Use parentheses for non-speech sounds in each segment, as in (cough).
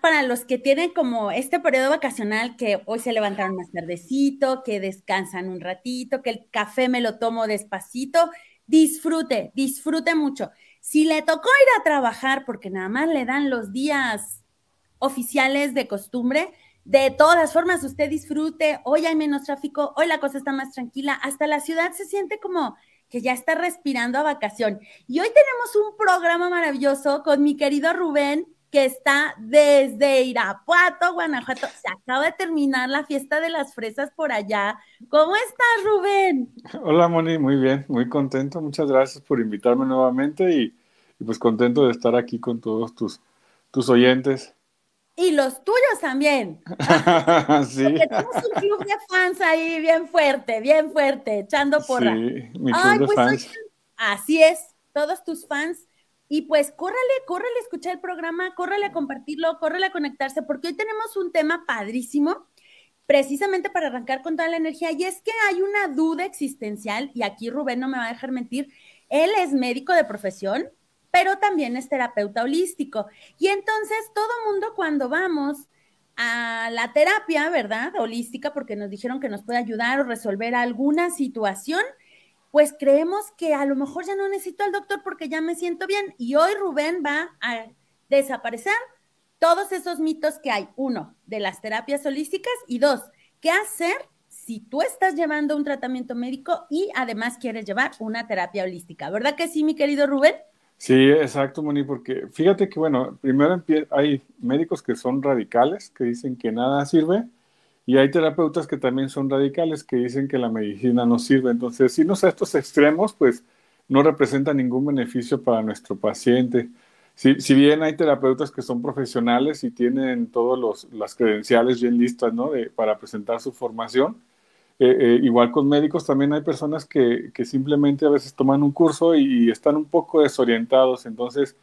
para los que tienen como este periodo vacacional que hoy se levantaron más tardecito, que descansan un ratito, que el café me lo tomo despacito. Disfrute, disfrute mucho. Si le tocó ir a trabajar porque nada más le dan los días oficiales de costumbre, de todas formas, usted disfrute, hoy hay menos tráfico, hoy la cosa está más tranquila, hasta la ciudad se siente como que ya está respirando a vacación. Y hoy tenemos un programa maravilloso con mi querido Rubén, que está desde Irapuato, Guanajuato. Se acaba de terminar la fiesta de las fresas por allá. ¿Cómo estás, Rubén? Hola, Moni, muy bien, muy contento. Muchas gracias por invitarme nuevamente y, y pues contento de estar aquí con todos tus, tus oyentes. Y los tuyos también. (laughs) sí. Porque tenemos un club de fans ahí bien fuerte, bien fuerte, echando porra. Sí, mi club de pues, fans. así es, todos tus fans. Y pues córrale, córrale a escuchar el programa, córrale a compartirlo, córrale a conectarse, porque hoy tenemos un tema padrísimo, precisamente para arrancar con toda la energía. Y es que hay una duda existencial, y aquí Rubén no me va a dejar mentir, él es médico de profesión, pero también es terapeuta holístico. Y entonces todo mundo cuando vamos a la terapia, ¿verdad? Holística, porque nos dijeron que nos puede ayudar o resolver alguna situación, pues creemos que a lo mejor ya no necesito al doctor porque ya me siento bien. Y hoy Rubén va a desaparecer todos esos mitos que hay. Uno, de las terapias holísticas y dos, ¿qué hacer si tú estás llevando un tratamiento médico y además quieres llevar una terapia holística? ¿Verdad que sí, mi querido Rubén? Sí, exacto, Moni, porque fíjate que, bueno, primero hay médicos que son radicales, que dicen que nada sirve, y hay terapeutas que también son radicales, que dicen que la medicina no sirve. Entonces, si no a estos extremos, pues no representa ningún beneficio para nuestro paciente. Si, si bien hay terapeutas que son profesionales y tienen todas las credenciales bien listas, ¿no? De, para presentar su formación, eh, eh, igual con médicos también hay personas que, que, simplemente a veces toman un curso y, están un poco desorientados. Entonces,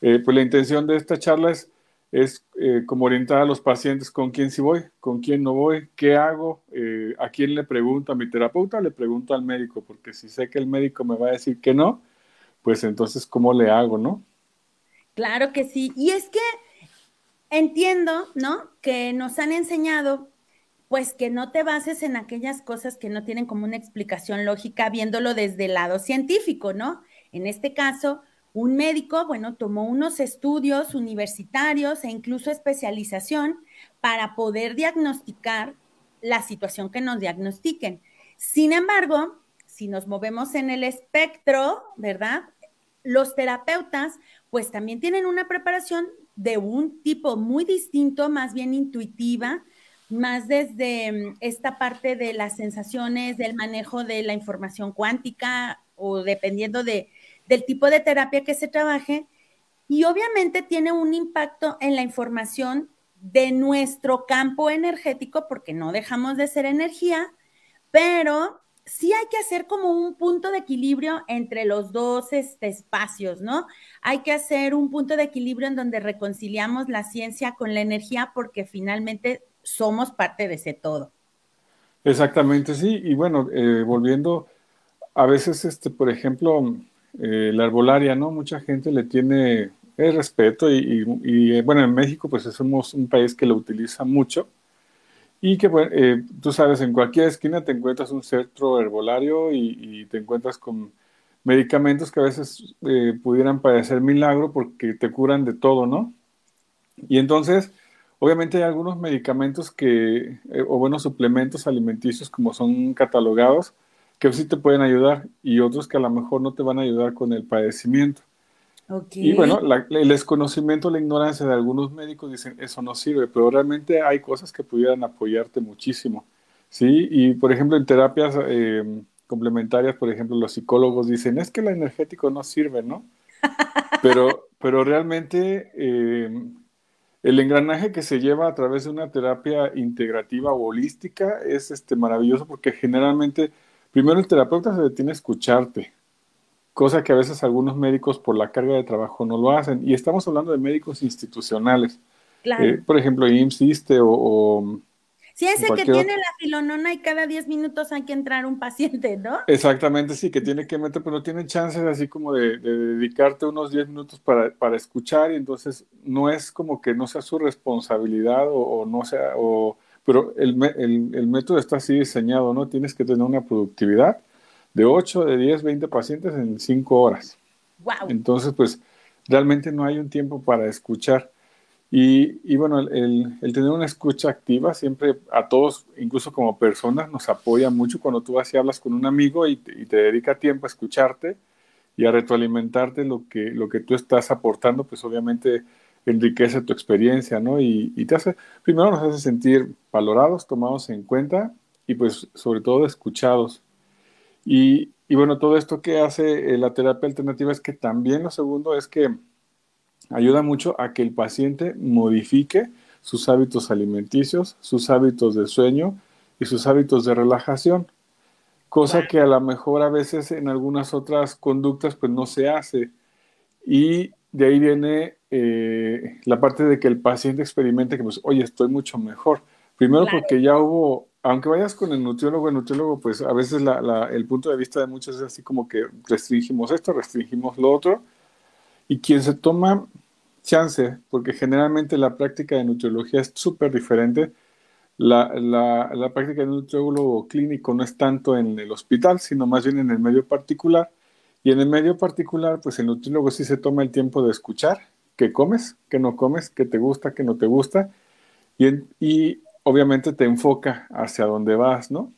eh, pues la intención de esta charla es, es como orientar a los pacientes con quién sí voy, con quién no voy, qué hago, a quién le pregunto, a mi terapeuta le pregunto al médico, porque si sé que el médico me va a decir que no, pues entonces, ¿cómo le hago, no? Claro que sí. Y es que entiendo, ¿no? Que nos han enseñado pues que no te bases en aquellas cosas que no tienen como una explicación lógica viéndolo desde el lado científico, ¿no? En este caso, un médico, bueno, tomó unos estudios universitarios e incluso especialización para poder diagnosticar la situación que nos diagnostiquen. Sin embargo, si nos movemos en el espectro, ¿verdad? Los terapeutas, pues también tienen una preparación de un tipo muy distinto, más bien intuitiva, más desde mm, esta parte de las sensaciones, del manejo de la información cuántica o dependiendo de, del tipo de terapia que se trabaje. Y obviamente tiene un impacto en la información de nuestro campo energético porque no dejamos de ser energía, pero sí hay que hacer como un punto de equilibrio entre los dos este, espacios, ¿no? Hay que hacer un punto de equilibrio en donde reconciliamos la ciencia con la energía porque finalmente somos parte de ese todo. Exactamente, sí. Y bueno, eh, volviendo, a veces, este, por ejemplo, eh, la arbolaria, ¿no? Mucha gente le tiene el respeto y, y, bueno, en México pues somos un país que lo utiliza mucho y que, bueno, eh, tú sabes, en cualquier esquina te encuentras un centro herbolario y, y te encuentras con medicamentos que a veces pudieran parecer milagro porque te curan de todo, ¿no? Y entonces, Obviamente hay algunos medicamentos que, eh, o buenos suplementos alimenticios como son catalogados, que sí te pueden ayudar y otros que a lo mejor no te van a ayudar con el padecimiento. Y bueno, el desconocimiento, la ignorancia de algunos médicos dicen eso no sirve, pero realmente hay cosas que pudieran apoyarte muchísimo. ¿sí? Y por ejemplo, en terapias eh, complementarias, por ejemplo, los psicólogos dicen es que el energético no sirve, ¿no? (laughs) Pero, pero realmente eh, el engranaje que se lleva a través de una terapia integrativa o holística es este, maravilloso porque generalmente, primero el terapeuta se detiene a escucharte, cosa que a veces algunos médicos por la carga de trabajo no lo hacen. Y estamos hablando de médicos institucionales. Claro. Eh, por ejemplo, IMSS, o, Sí, ese que tiene la filonona y cada 10 minutos hay que entrar un paciente, ¿no? Exactamente, sí, que tiene que meter, pero no tiene chances así como de, dedicarte unos 10 minutos para, para, escuchar y entonces no es como que no sea su responsabilidad o, no sea, o, pero el, el, el, método está así diseñado, ¿no? Tienes que tener una productividad de 8, de 10, 20 pacientes en 5 horas. Wow. Entonces, pues realmente no hay un tiempo para escuchar. Y, bueno, el, tener una escucha activa siempre a todos, incluso como personas, nos apoya mucho cuando tú vas y hablas con un amigo y te, dedica tiempo a escucharte y a retroalimentarte lo que, lo que tú estás aportando, pues obviamente enriquece tu experiencia, ¿no? Y, te hace, primero nos hace sentir valorados, tomados en cuenta y pues sobre todo escuchados. Y, y bueno, todo esto que hace la terapia alternativa es que también lo segundo es que ayuda mucho a que el paciente modifique sus hábitos alimenticios, sus hábitos de sueño y sus hábitos de relajación, cosa que a lo mejor a veces en algunas otras conductas pues no se hace. Y de ahí viene eh, la parte de que el paciente experimente que pues, oye, estoy mucho mejor. Primero porque ya hubo, aunque vayas con el nutriólogo, el nutriólogo pues a veces el punto de vista de muchos es así como que restringimos esto, restringimos lo otro, y quien se toma chance, porque generalmente la práctica de nutriología es súper diferente. La, la, práctica de nutriólogo clínico no es tanto en el hospital, sino más bien en el medio particular. Y en el medio particular, pues el nutriólogo sí se toma el tiempo de escuchar qué comes, qué no comes, qué te gusta, qué no te gusta. Y, y obviamente te enfoca hacia dónde vas, ¿no?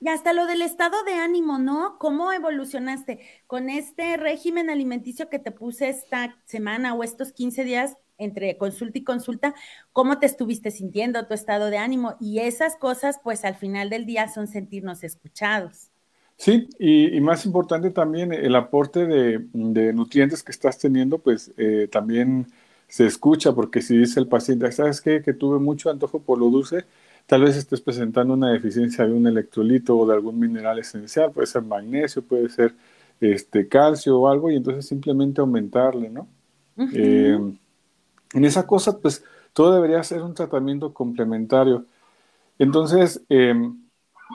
Y hasta lo del estado de ánimo, ¿no? ¿Cómo evolucionaste con este régimen alimenticio que te puse esta semana o estos 15 días entre consulta y consulta? ¿Cómo te estuviste sintiendo tu estado de ánimo? Y esas cosas, pues al final del día son sentirnos escuchados. Sí, y, más importante también el aporte de, nutrientes que estás teniendo, pues eh, también se escucha, porque si dice el paciente, ¿sabes qué? Que tuve mucho antojo por lo dulce, tal vez estés presentando una deficiencia de un electrolito o de algún mineral esencial, puede ser magnesio, puede ser este, calcio o algo, y entonces simplemente aumentarle, ¿no? Eh, en esa cosa, pues todo debería ser un tratamiento complementario. Entonces, em,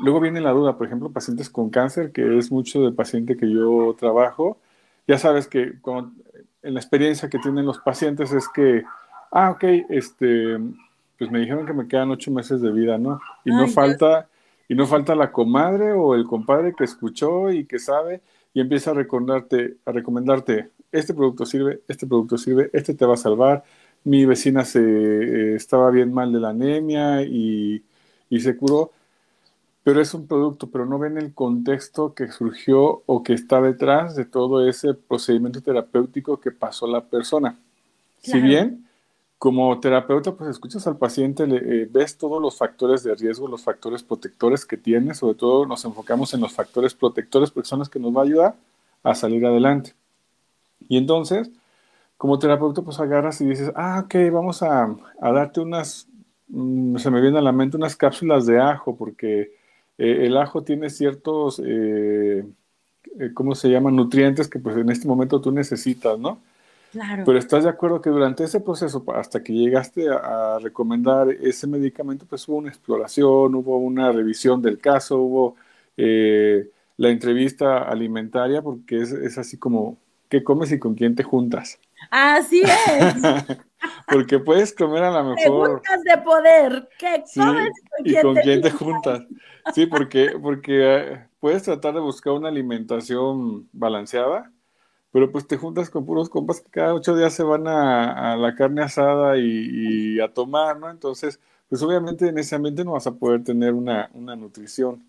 luego viene la duda, por ejemplo, pacientes con cáncer, que es mucho del paciente que yo trabajo, ya sabes que en la experiencia que tienen los pacientes es que, ah, ok, este, pues me dijeron que me quedan ocho meses de vida, ¿no? Y no falta, y no falta la comadre o el compadre que escuchó y que sabe y empieza a recomendarte, a recomendarte, este producto sirve, este producto sirve, este te va a salvar. Mi vecina se eh, estaba bien mal de la anemia y, y se curó, pero es un producto, pero no ven el contexto que surgió o que está detrás de todo ese procedimiento terapéutico que pasó la persona. Si bien como terapeuta, pues escuchas al paciente, le, eh, ves todos los factores de riesgo, los factores protectores que tiene, sobre todo nos enfocamos en los factores protectores porque son los que nos va a ayudar a salir adelante. Y entonces, como terapeuta, pues agarras y dices, ah, ok, vamos a, darte unas, mm, se me viene a la mente unas cápsulas de ajo, porque eh, el ajo tiene ciertos, eh, ¿cómo se llaman? Nutrientes que pues en este momento tú necesitas, ¿no? Pero estás de acuerdo que durante ese proceso, hasta que llegaste a, recomendar ese medicamento, pues hubo una exploración, hubo una revisión del caso, hubo eh, la entrevista alimentaria, porque es, así como, ¿qué comes y con quién te juntas? Así es. (laughs) porque puedes comer a lo mejor. Preguntas de poder. ¿Qué comes y con quién te juntas? Sí, porque, porque eh, puedes tratar de buscar una alimentación balanceada pero pues te juntas con puros compas que cada ocho días se van a, la carne asada y, a tomar, ¿no? Entonces, pues obviamente en ese ambiente no vas a poder tener una, nutrición.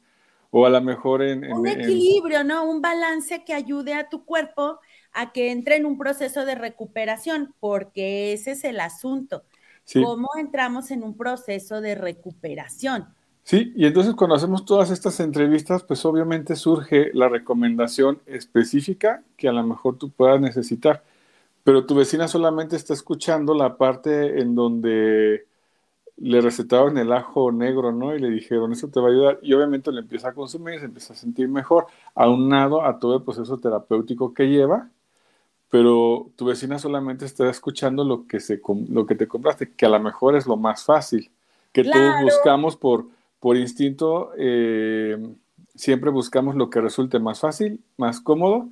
O a lo mejor en... un equilibrio, ¿no? Un balance que ayude a tu cuerpo a que entre en un proceso de recuperación, porque ese es el asunto. ¿Cómo entramos en un proceso de recuperación? Sí, y entonces cuando hacemos todas estas entrevistas, pues obviamente surge la recomendación específica que a lo mejor tú puedas necesitar, pero tu vecina solamente está escuchando la parte en donde le recetaron el ajo negro, ¿no? Y le dijeron, eso te va a ayudar. Y obviamente le empieza a consumir, se empieza a sentir mejor, aunado a todo el proceso terapéutico que lleva, pero tu vecina solamente está escuchando lo que, se, lo que te compraste, que a lo mejor es lo más fácil que todos buscamos por, por instinto, eh, siempre buscamos lo que resulte más fácil, más cómodo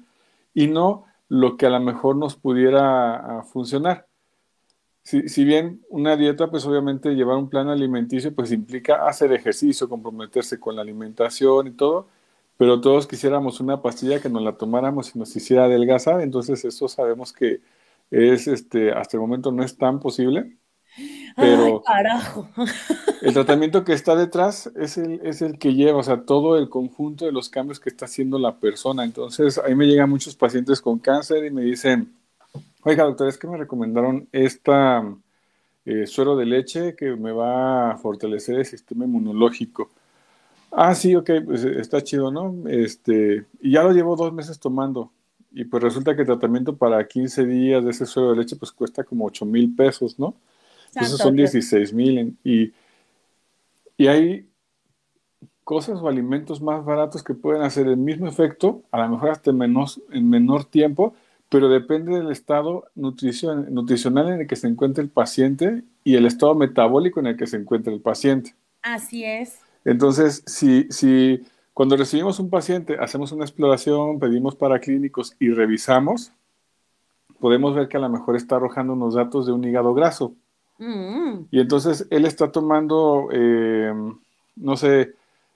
y no lo que a lo mejor nos pudiera ah, funcionar. Si, si, bien una dieta, pues obviamente llevar un plan alimenticio, pues implica hacer ejercicio, comprometerse con la alimentación y todo, pero todos quisiéramos una pastilla que nos la tomáramos y nos hiciera adelgazar, entonces eso sabemos que es, este, hasta el momento no es tan posible. Pero el tratamiento que está detrás es el, es el que lleva, o sea, todo el conjunto de los cambios que está haciendo la persona. Entonces, ahí me llegan muchos pacientes con cáncer y me dicen, oiga, doctor, es que me recomendaron esta eh, suero de leche que me va a fortalecer el sistema inmunológico. Ah, sí, ok, pues está chido, ¿no? Este, y ya lo llevo dos meses tomando. Y pues resulta que el tratamiento para 15 días de ese suero de leche pues cuesta como 8 mil pesos, ¿no? Entonces son 16 mil. Y, y hay cosas o alimentos más baratos que pueden hacer el mismo efecto, a lo mejor hasta en, menos, en menor tiempo, pero depende del estado nutricional en el que se encuentre el paciente y el estado metabólico en el que se encuentra el paciente. Así es. Entonces, si, si cuando recibimos un paciente, hacemos una exploración, pedimos para clínicos y revisamos, podemos ver que a lo mejor está arrojando unos datos de un hígado graso. Mm. Y entonces él está tomando, eh, no sé,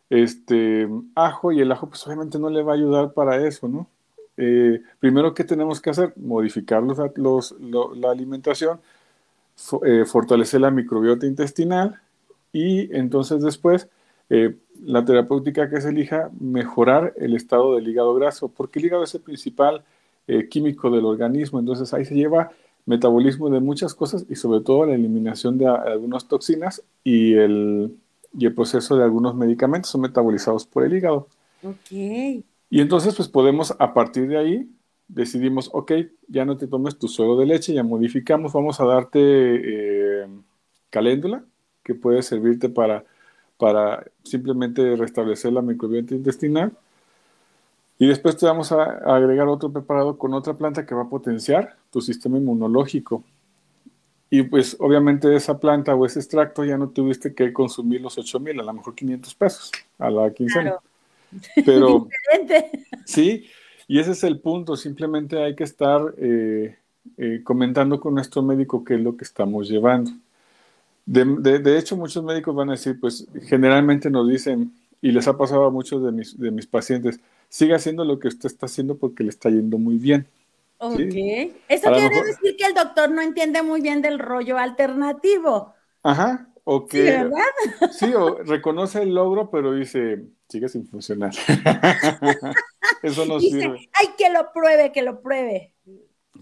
este ajo y el ajo pues obviamente no le va a ayudar para eso, ¿no? Eh, primero, ¿qué tenemos que hacer? Modificar los, la alimentación, eh, fortalecer la microbiota intestinal y entonces después la terapéutica que se elija, mejorar el estado del hígado graso, porque el hígado es el principal químico del organismo, entonces ahí se lleva metabolismo de muchas cosas y sobre todo la eliminación de algunas toxinas y el, y el proceso de algunos medicamentos son metabolizados por el hígado. Ok. Y entonces pues podemos a partir de ahí decidimos, ok, ya no te tomes tu suero de leche, ya modificamos, vamos a darte eh, caléndula que puede servirte para, para simplemente restablecer la microbiota intestinal y después te vamos a agregar otro preparado con otra planta que va a potenciar tu sistema inmunológico. Y pues obviamente esa planta o ese extracto ya no tuviste que consumir los 8 mil, a lo mejor 500 pesos a la quincena. Pero (laughs) sí, y ese es el punto, simplemente hay que estar eh, eh, comentando con nuestro médico qué es lo que estamos llevando. De, de, hecho, muchos médicos van a decir, pues generalmente nos dicen, y les ha pasado a muchos de mis, de mis pacientes, siga haciendo lo que usted está haciendo porque le está yendo muy bien. Ok. Eso quiere decir que el doctor no entiende muy bien del rollo alternativo. Ajá. O que, sí, ¿verdad? (laughs) Sí, o reconoce el logro, pero dice, sigue sin funcionar. (laughs) Eso no sirve. Ay, que lo pruebe, que lo pruebe.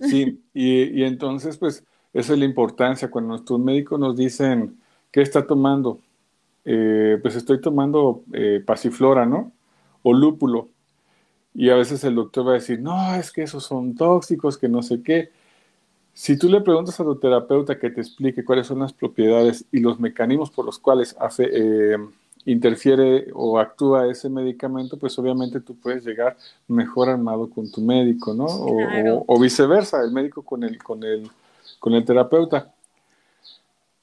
Sí, y, y entonces, pues, esa es la importancia. Cuando nuestros médicos nos dicen, ¿qué está tomando? Eh, pues estoy tomando eh, pasiflora, ¿no? O lúpulo. Y a veces el doctor va a decir, no, es que esos son tóxicos, que no sé qué. Si tú le preguntas a tu terapeuta que te explique cuáles son las propiedades y los mecanismos por los cuales hace, eh, interfiere o actúa ese medicamento, pues obviamente tú puedes llegar mejor armado con tu médico, ¿no? O, o viceversa, el médico con el, con el, con el terapeuta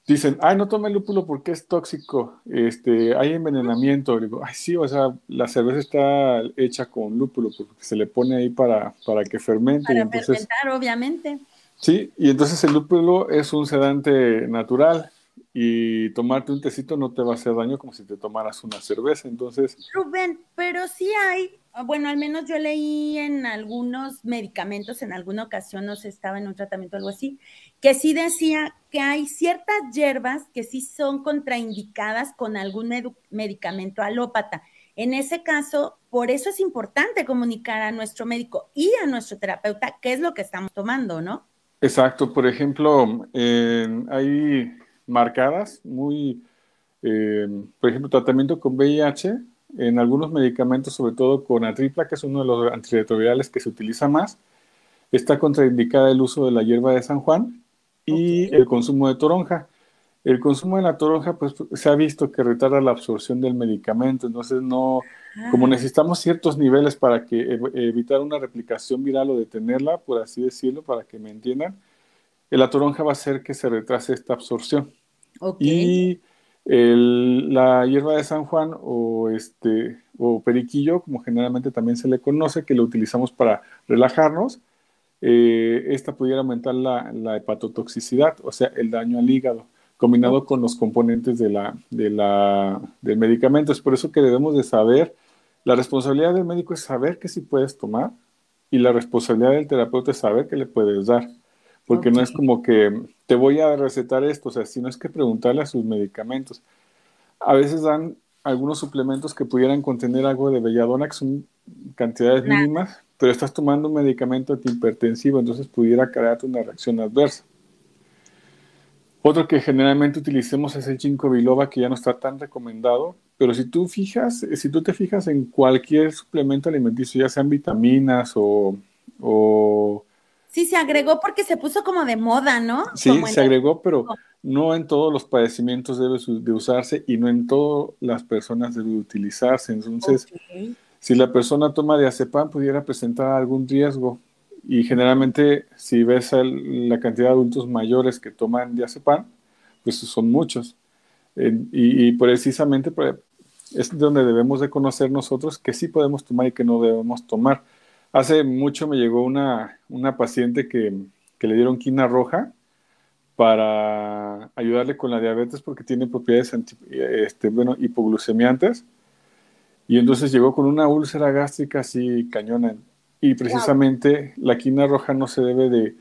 dicen, ay, no tome lúpulo porque es tóxico, este, hay envenenamiento. digo, ay, sí, o sea, la cerveza está hecha con lúpulo porque se le pone ahí para, para que fermente. Para fermentar, obviamente. Sí, y entonces el lúpulo es un sedante natural y tomarte un tecito no te va a hacer daño como si te tomaras una cerveza. Entonces. Rubén, pero sí hay, bueno, al menos yo leí en algunos medicamentos, en alguna ocasión, no sé, estaba en un tratamiento o algo así, que sí decía que hay ciertas hierbas que sí son contraindicadas con algún medicamento alópata. En ese caso, por eso es importante comunicar a nuestro médico y a nuestro terapeuta qué es lo que estamos tomando, ¿no? Exacto. Por ejemplo, hay marcadas, muy, eh, por ejemplo, tratamiento con VIH, en algunos medicamentos, sobre todo con atripla, que es uno de los antirretrovirales que se utiliza más, está contraindicada el uso de la hierba de San Juan y el consumo de toronja. El consumo de la toronja, pues se ha visto que retarda la absorción del medicamento, entonces no, como ah. necesitamos ciertos niveles para que evitar una replicación viral o detenerla, por así decirlo, para que me entiendan, la toronja va a hacer que se retrase esta absorción. Y la hierba de San Juan o, este, o periquillo, como generalmente también se le conoce, que lo utilizamos para relajarnos, eh, esta pudiera aumentar la, la, hepatotoxicidad, o sea, el daño al hígado, combinado con los componentes de la, de la, del medicamento. Es por eso que debemos de saber, la responsabilidad del médico es saber qué sí puedes tomar y la responsabilidad del terapeuta es saber qué le puedes dar. Porque no es como que te voy a recetar esto, o sea, sino es que preguntarle a sus medicamentos. A veces dan algunos suplementos que pudieran contener algo de belladona, que son cantidades mínimas, pero estás tomando un medicamento antihipertensivo, entonces pudiera crearte una reacción adversa. Otro que generalmente utilicemos es el ginkgo biloba, que ya no está tan recomendado, pero si tú fijas, si tú te fijas en cualquier suplemento alimenticio, ya sean vitaminas o Sí, se agregó porque se puso como de moda, ¿no? Sí, se agregó, pero no en todos los padecimientos debe de usarse y no en todas las personas debe utilizarse. Entonces, si la persona toma diazepam, pudiera presentar algún riesgo. Y generalmente, si ves la cantidad de adultos mayores que toman diazepam, pues son muchos. y, precisamente pues, es donde debemos de conocer nosotros que sí podemos tomar y que no debemos tomar Hace mucho me llegó una, una paciente que, le dieron quina roja para ayudarle con la diabetes porque tiene propiedades este, bueno, hipoglucemiantes. Y entonces llegó con una úlcera gástrica así cañona. Y precisamente la quina roja no se debe de,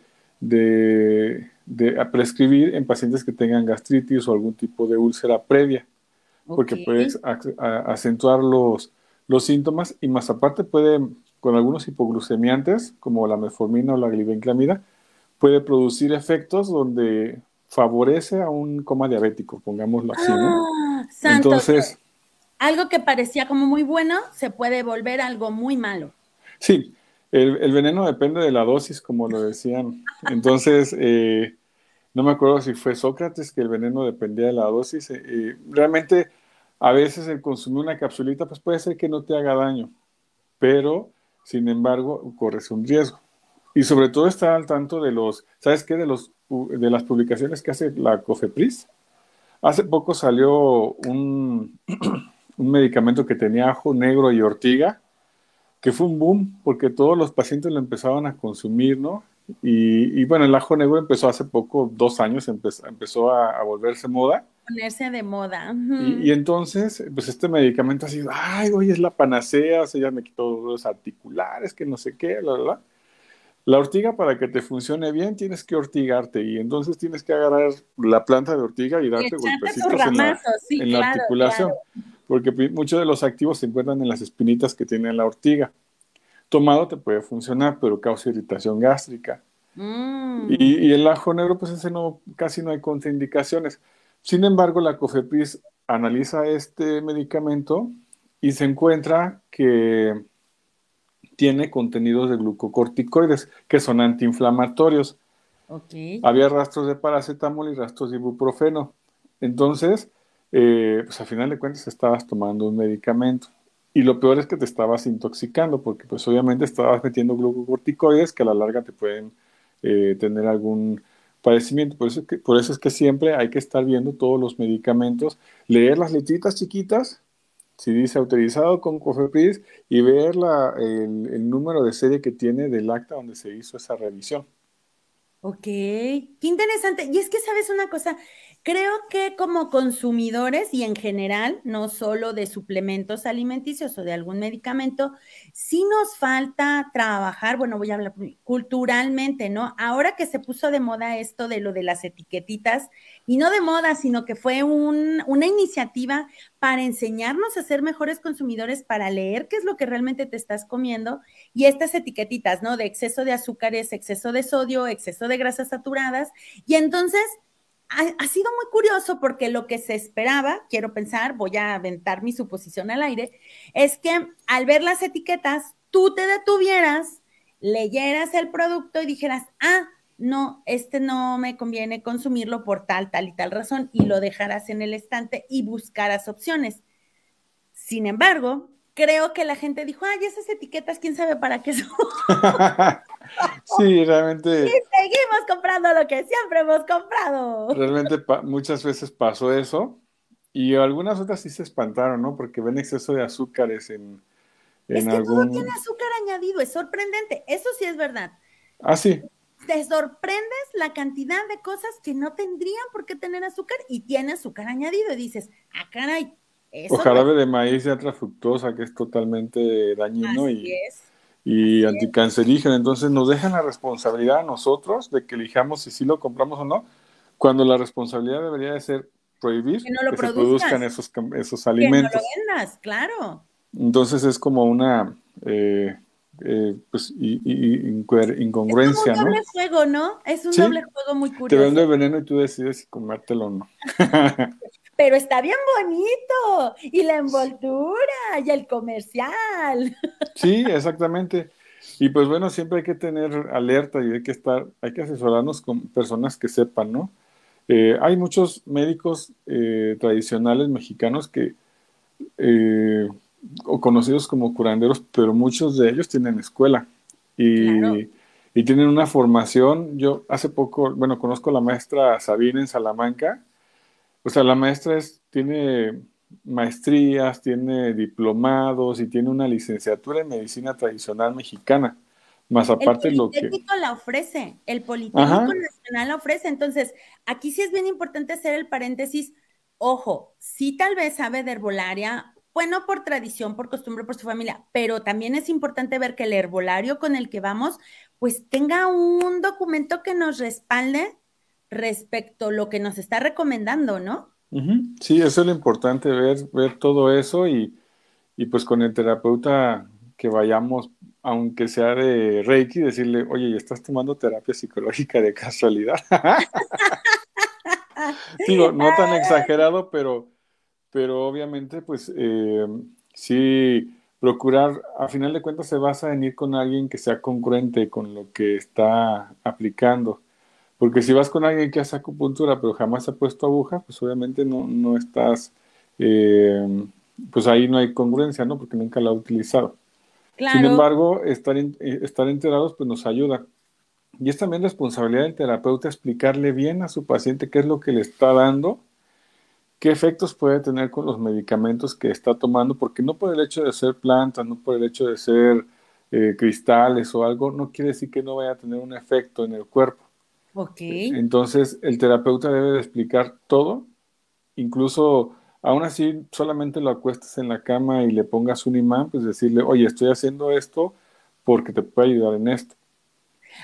de, prescribir en pacientes que tengan gastritis o algún tipo de úlcera previa, porque puede acentuar los, los síntomas y más aparte puede con algunos hipoglucemiantes, como la metformina o la glibenclamida, puede producir efectos donde favorece a un coma diabético, pongámoslo así, ¿no? Ah, Entonces, algo que parecía como muy bueno se puede volver algo muy malo. Sí, el, veneno depende de la dosis, como lo decían. Entonces, eh, no me acuerdo si fue Sócrates que el veneno dependía de la dosis. Eh, realmente, a veces el consumir una capsulita, pues puede ser que no te haga daño, pero sin embargo, corres un riesgo. Y sobre todo estar al tanto de los, ¿sabes qué? De, los, de las publicaciones que hace la COFEPRIS. Hace poco salió un, (clears throat) un medicamento que tenía ajo negro y ortiga, que fue un boom porque todos los pacientes lo empezaban a consumir, ¿no? Y, bueno, el ajo negro empezó hace poco, dos años, empezó, empezó a, volverse moda. Ponerse de moda. y, entonces, pues este medicamento ha sido, ay, oye, es la panacea, o sea, ya me quitó los articulares, que no sé qué, la verdad. La ortiga, para que te funcione bien, tienes que ortigarte y entonces tienes que agarrar la planta de ortiga y darte golpecitos en la, en la articulación, porque muchos de los activos se encuentran en las espinitas que tiene la ortiga tomado te puede funcionar, pero causa irritación gástrica. Mm. Y, el ajo negro, pues ese no, casi no hay contraindicaciones. Sin embargo, la COFEPRIS analiza este medicamento y se encuentra que tiene contenidos de glucocorticoides que son antiinflamatorios. Había rastros de paracetamol y rastros de ibuprofeno. Entonces, eh, pues a final de cuentas estabas tomando un medicamento. Y lo peor es que te estabas intoxicando, porque pues obviamente estabas metiendo glucocorticoides que a la larga te pueden eh, tener algún padecimiento. Por eso, es que, por eso es que siempre hay que estar viendo todos los medicamentos, leer las letritas chiquitas, si dice autorizado con COFEPRIS, y ver la, el, el número de serie que tiene del acta donde se hizo esa revisión. Ok, qué interesante. Y es que sabes una cosa, Creo que como consumidores y en general, no solo de suplementos alimenticios o de algún medicamento, sí nos falta trabajar, bueno, voy a hablar culturalmente, ¿no? Ahora que se puso de moda esto de lo de las etiquetitas, y no de moda, sino que fue una iniciativa para enseñarnos a ser mejores consumidores, para leer qué es lo que realmente te estás comiendo, y estas etiquetitas, ¿no? De exceso de azúcares, exceso de sodio, exceso de grasas saturadas, y entonces ha, sido muy curioso porque lo que se esperaba, quiero pensar, voy a aventar mi suposición al aire, es que al ver las etiquetas, tú te detuvieras, leyeras el producto y dijeras, ah, no, este no me conviene consumirlo por tal, tal y tal razón, y lo dejaras en el estante y buscaras opciones. Sin embargo, creo que la gente dijo, ay, esas etiquetas, quién sabe para qué son. (laughs) sí, realmente. Y seguimos comprando lo que siempre hemos comprado. Realmente muchas veces pasó eso. Y algunas otras sí se espantaron, ¿no? Porque ven exceso de azúcares en, en es que algún... todo tiene azúcar añadido, es sorprendente. Eso sí es verdad. Ah, sí. Te sorprendes la cantidad de cosas que no tendrían por qué tener azúcar y tiene azúcar añadido. Y dices, ah, caray. Eso o jarabe de maíz de alta fructosa, que es totalmente dañino Así y, es. Y Así es. anticancerígeno. Entonces nos dejan la responsabilidad a nosotros de que elijamos si sí lo compramos o no, cuando la responsabilidad debería de ser prohibir Que no lo se produzcan esos, esos Que no alimentos. lo vendas, claro. Entonces es como una eh, eh, pues, incoher- Es incongruencia, como un ¿no? doble juego, ¿no? Es un Sí. doble juego muy Te curioso. vendo el veneno y tú decides si comértelo o no. (laughs) Pero está bien bonito. Y la envoltura y el comercial. Sí, exactamente. Y pues bueno, siempre hay que tener alerta y hay que estar, hay que asesorarnos con personas que sepan, ¿no? Eh, hay muchos médicos eh, tradicionales mexicanos que, eh, o conocidos como curanderos, pero muchos de ellos tienen escuela y, Claro. y tienen una formación. Yo hace poco, bueno, conozco a la maestra Sabina en Salamanca. O sea, la maestra es, tiene maestrías, tiene diplomados y tiene una licenciatura en medicina tradicional mexicana. Más aparte el lo que... Politécnico la ofrece, el Politécnico Ajá. Nacional la ofrece. Entonces, aquí sí es bien importante hacer el paréntesis. Ojo, sí tal vez sabe de herbolaria, bueno, por tradición, por costumbre, por su familia, pero también es importante ver que el herbolario con el que vamos, pues tenga un documento que nos respalde respecto a lo que nos está recomendando, ¿no? Sí, eso es lo importante, ver, ver todo eso y, y pues con el terapeuta que vayamos, aunque sea de Reiki, decirle, oye, ¿y estás tomando terapia psicológica de casualidad? (laughs) Digo, no tan exagerado, pero, pero obviamente, pues eh, sí, procurar, a final de cuentas se basa en ir con alguien que sea congruente con lo que está aplicando. Porque si vas con alguien que hace acupuntura, pero jamás ha puesto aguja, pues obviamente no, no estás, eh, pues ahí no hay congruencia, ¿no? Porque nunca la ha utilizado. Claro. Sin embargo, estar, eh, estar enterados pues nos ayuda. Y es también responsabilidad del terapeuta explicarle bien a su paciente qué es lo que le está dando, qué efectos puede tener con los medicamentos que está tomando, porque no por el hecho de ser plantas, no por el hecho de ser eh, cristales o algo, no quiere decir que no vaya a tener un efecto en el cuerpo. Ok. Entonces, el terapeuta debe de explicar todo, incluso aún así solamente lo acuestes en la cama y le pongas un imán, pues decirle, oye, estoy haciendo esto porque te puede ayudar en esto.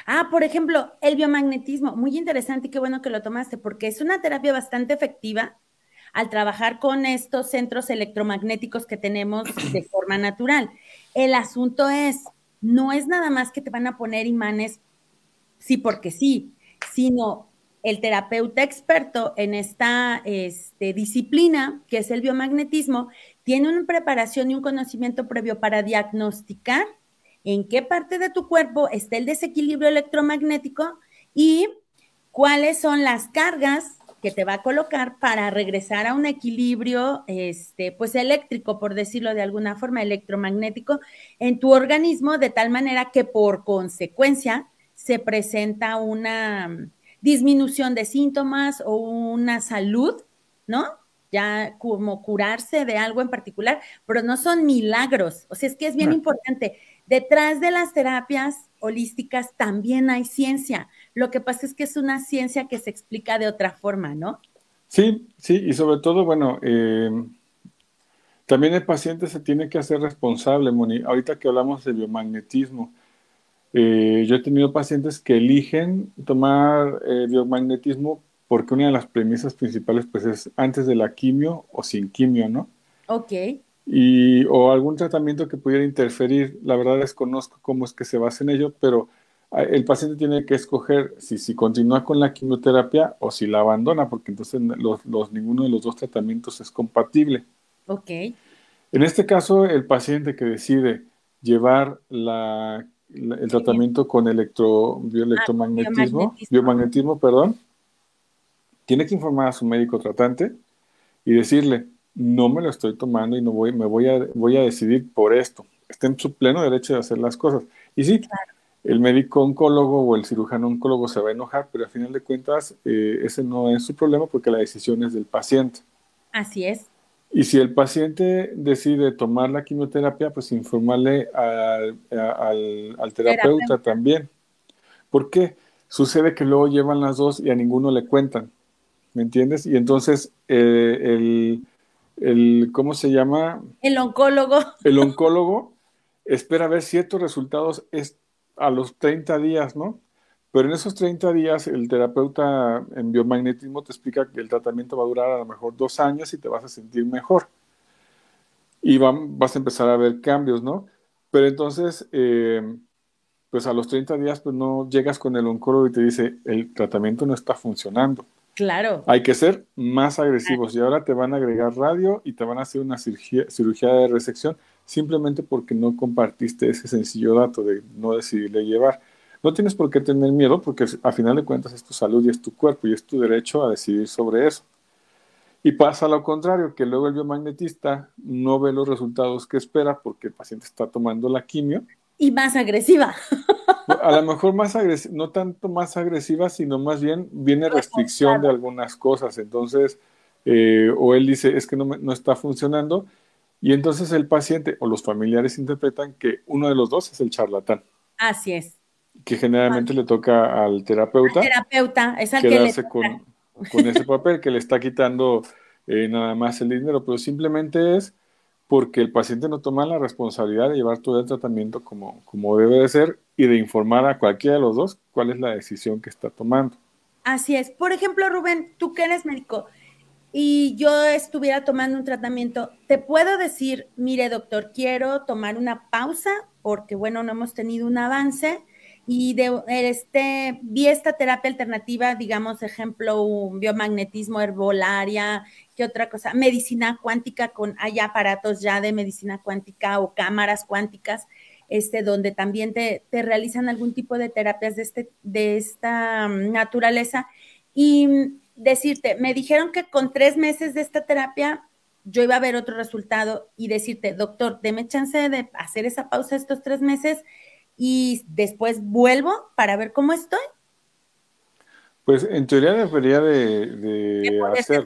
Ah, por ejemplo, el biomagnetismo, muy interesante y qué bueno que lo tomaste, porque es una terapia bastante efectiva al trabajar con estos centros electromagnéticos que tenemos de (clears throat) forma natural. El asunto es, no es nada más que te van a poner imanes, sí porque sí, sino el terapeuta experto en esta este, disciplina, que es el biomagnetismo, tiene una preparación y un conocimiento previo para diagnosticar en qué parte de tu cuerpo está el desequilibrio electromagnético y cuáles son las cargas que te va a colocar para regresar a un equilibrio, este, pues eléctrico, por decirlo de alguna forma, electromagnético en tu organismo, de tal manera que por consecuencia se presenta una disminución de síntomas o una salud, ¿no? Ya como curarse de algo en particular, pero no son milagros. O sea, es que es bien No. importante. Detrás de las terapias holísticas también hay ciencia. Lo que pasa es que es una ciencia que se explica de otra forma, ¿no? Sí, sí, y sobre todo, bueno, eh, también el paciente se tiene que hacer responsable, Moni. Ahorita que hablamos de biomagnetismo, eh, yo he tenido pacientes que eligen tomar eh, biomagnetismo porque una de las premisas principales pues es antes de la quimio o sin quimio, ¿no? Ok. Y, o algún tratamiento que pudiera interferir. La verdad desconozco cómo es que se basa en ello, pero ah, el paciente tiene que escoger si, si continúa con la quimioterapia o si la abandona, porque entonces los, los- ninguno de los dos tratamientos es compatible. Ok. En este caso, el paciente que decide llevar la- el tratamiento con electro, bioelectromagnetismo, biomagnetismo. biomagnetismo, perdón, tiene que informar a su médico tratante y decirle, no me lo estoy tomando y no voy, me voy a, voy a decidir por esto. Está en su pleno derecho de hacer las cosas. Y sí, el médico oncólogo o el cirujano oncólogo se va a enojar, pero al final de cuentas eh, ese no es su problema porque la decisión es del paciente. Así es. Y si el paciente decide tomar la quimioterapia, pues informarle al, al, terapeuta, también. ¿Por qué? Sucede que luego llevan las dos y a ninguno le cuentan. ¿Me entiendes? Y entonces eh, el, el, ¿cómo se llama? El oncólogo. (laughs) El oncólogo espera ver ciertos resultados a los 30 días, ¿no? Pero en esos 30 días el terapeuta en biomagnetismo te explica que el tratamiento va a durar a lo mejor dos años y te vas a sentir mejor. Y vas a empezar a ver cambios, ¿no? Pero entonces, eh, pues a los 30 días, pues no llegas con el oncólogo y te dice, el tratamiento no está funcionando. Claro. Hay que ser más agresivos y ahora te van a agregar radio y te van a hacer una cirugía, cirugía de resección simplemente porque no compartiste ese sencillo dato de no decidirle llevar. No tienes por qué tener miedo porque a final de cuentas es tu salud y es tu cuerpo y es tu derecho a decidir sobre eso. Y pasa lo contrario, que luego el biomagnetista no ve los resultados que espera porque el paciente está tomando la quimio. Y más agresiva. A lo mejor más agresiva, no tanto más agresiva, sino más bien viene restricción de algunas cosas. Entonces, eh, o él dice, es que no, no está funcionando, y entonces el paciente o los familiares interpretan que uno de los dos es el charlatán. Así es que generalmente le toca al terapeuta. terapeuta, es al que le con, con, ese papel que le está quitando eh, nada más el dinero, pero simplemente es porque el paciente no toma la responsabilidad de llevar todo el tratamiento como, como debe de ser y de informar a cualquiera de los dos cuál es la decisión que está tomando. Así es. Por ejemplo, Rubén, tú que eres médico y yo estuviera tomando un tratamiento, te puedo decir, mire doctor, quiero tomar una pausa porque, bueno, no hemos tenido un avance y de este vi esta terapia alternativa, digamos, ejemplo, un biomagnetismo herbolaria, ¿qué otra cosa? Medicina cuántica con hay aparatos ya de medicina cuántica o cámaras cuánticas, este, donde también te, te realizan algún tipo de terapias de, este, de esta mm, naturaleza. Y decirte, me dijeron que con tres meses de esta terapia yo iba a ver otro resultado y decirte, doctor, deme chance de hacer esa pausa estos tres meses y después vuelvo para ver cómo estoy? Pues en teoría debería de, hacer.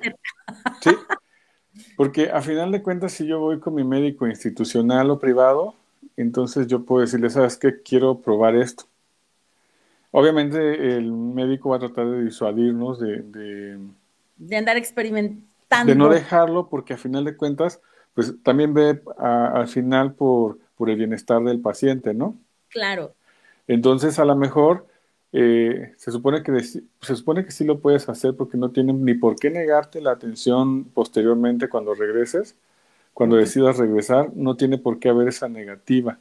Sí, (laughs) porque a final de cuentas, si yo voy con mi médico institucional o privado, entonces yo puedo decirle, ¿sabes qué? Quiero probar esto. Obviamente el médico va a tratar de disuadirnos de... De, andar experimentando. De no dejarlo porque a final de cuentas, pues también ve al final por, por el bienestar del paciente, ¿no? Claro. Entonces, a lo mejor eh, se, supone que se supone que sí lo puedes hacer porque no tienen ni por qué negarte la atención posteriormente cuando regreses. Cuando decidas regresar, no tiene por qué haber esa negativa.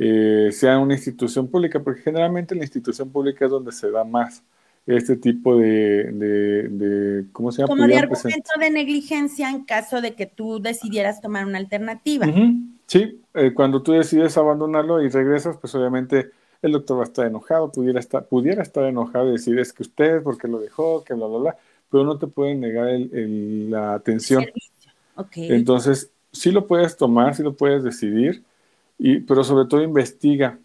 Eh, sea una institución pública, porque generalmente la institución pública es donde se da más este tipo de, de, ¿cómo se llama? Como de argumento de negligencia en caso de que tú decidieras tomar una alternativa. Sí, eh, cuando tú decides abandonarlo y regresas, pues obviamente el doctor va a estar enojado, pudiera estar, pudiera estar enojado y decir es que usted, porque lo dejó, que bla, bla, bla, pero no te pueden negar la atención. Entonces, sí lo puedes tomar, sí lo puedes decidir, y, pero sobre todo investiga,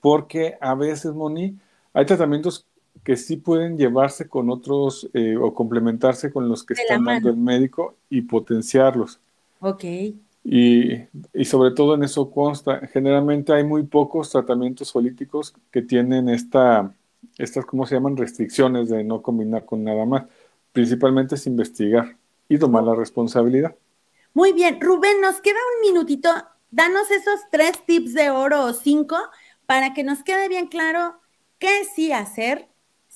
porque a veces, Moni, hay tratamientos que sí pueden llevarse con otros eh, o complementarse con los que está dando el médico y potenciarlos. Ok. Y, sobre todo en eso consta, generalmente hay muy pocos tratamientos políticos que tienen esta, estas, ¿cómo se llaman? Restricciones de no combinar con nada más. Principalmente es investigar y tomar la responsabilidad. Muy bien, Rubén, nos queda un minutito. Danos esos tres tips de oro o cinco para que nos quede bien claro qué sí hacer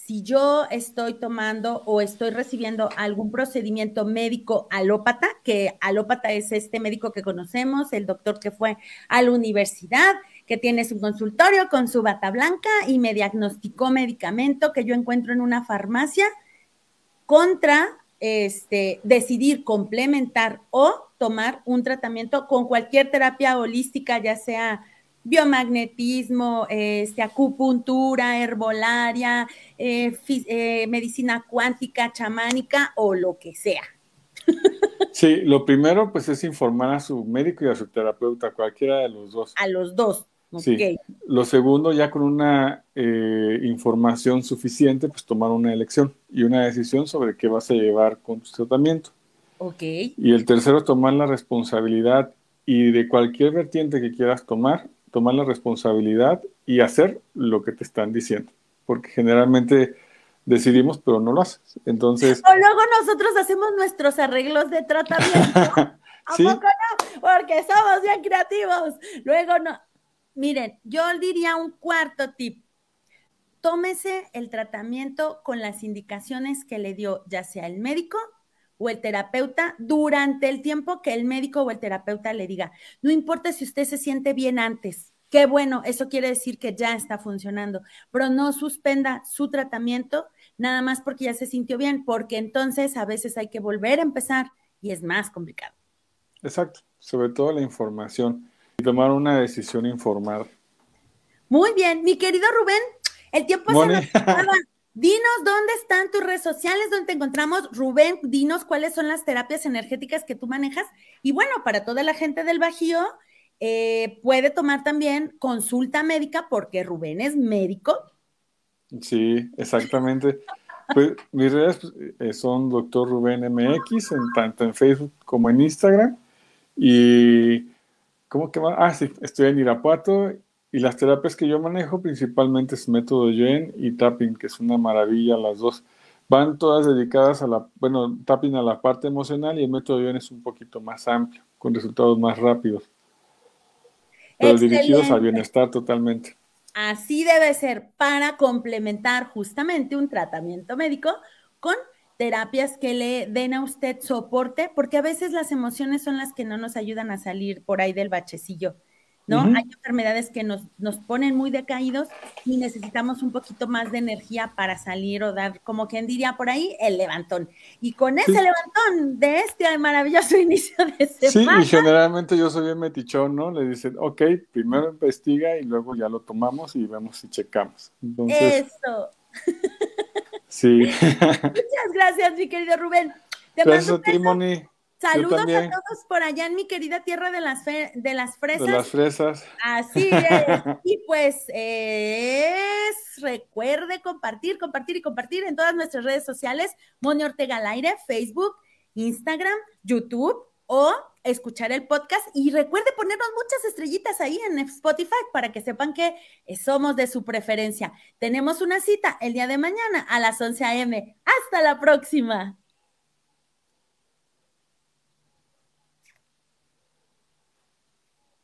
si yo estoy tomando o estoy recibiendo algún procedimiento médico alópata, que alópata es este médico que conocemos, el doctor que fue a la universidad, que tiene su consultorio con su bata blanca y me diagnosticó medicamento que yo encuentro en una farmacia contra este, decidir complementar o tomar un tratamiento con cualquier terapia holística, ya sea biomagnetismo, este, acupuntura, herbolaria, eh, eh, medicina cuántica, chamánica o lo que sea. Sí, lo primero pues es informar a su médico y a su terapeuta, cualquiera de los dos. A los dos. Sí. Lo segundo, ya con una eh, información suficiente, pues tomar una elección y una decisión sobre qué vas a llevar con tu tratamiento. Ok. Y el tercero, tomar la responsabilidad y de cualquier vertiente que quieras tomar, tomar la responsabilidad y hacer lo que te están diciendo. Porque generalmente decidimos, pero no lo haces. Entonces. O luego nosotros hacemos nuestros arreglos de tratamiento. (laughs) ¿A poco no? Porque somos bien creativos. Luego no. Miren, yo diría un cuarto tip. Tómese el tratamiento con las indicaciones que le dio ya sea el médico o el terapeuta durante el tiempo que el médico o el terapeuta le diga. No importa si usted se siente bien antes. Qué bueno, eso quiere decir que ya está funcionando, pero no suspenda su tratamiento nada más porque ya se sintió bien, porque entonces a veces hay que volver a empezar y es más complicado. Exacto, sobre todo la información y tomar una decisión informada. Muy bien, mi querido Rubén, el tiempo se nos acaba. (laughs) Dinos dónde están tus redes sociales, dónde te encontramos. Rubén, dinos cuáles son las terapias energéticas que tú manejas. Y bueno, para toda la gente del Bajío, eh, puede tomar también consulta médica porque Rubén es médico. Sí, exactamente. Pues mis redes eh, son doctor Rubén MX, en, tanto en Facebook como en Instagram. Y, ¿cómo que va? Ah, sí, estoy en Irapuato y las terapias que yo manejo principalmente es método Yen y tapping, que es una maravilla las dos. Van todas dedicadas a la, bueno, tapping a la parte emocional y el método Yen es un poquito más amplio, con resultados más rápidos. Pero dirigidos al bienestar totalmente. Así debe ser para complementar justamente un tratamiento médico con terapias que le den a usted soporte, porque a veces las emociones son las que no nos ayudan a salir por ahí del bachecillo. ¿No? Hay enfermedades que nos, nos, ponen muy decaídos y necesitamos un poquito más de energía para salir o dar, como quien diría por ahí, el levantón. Y con ese levantón de este maravilloso (laughs) inicio de semana. Sí, y generalmente yo soy bien metichón, ¿no? Le dicen, ok, primero investiga y luego ya lo tomamos y vemos si checamos. Eso. Sí. (laughs) Muchas gracias, mi querido Rubén. Te gracias a ti, Moni. Saludos a todos por allá en mi querida tierra de las, de las fresas. De las fresas. Así es. (laughs) y pues es, recuerde compartir, compartir y compartir en todas nuestras redes sociales. Moni Ortega al aire, Facebook, Instagram, YouTube o escuchar el podcast. Y recuerde ponernos muchas estrellitas ahí en Spotify para que sepan que somos de su preferencia. Tenemos una cita el día de mañana a las 11 a.m. Hasta la próxima.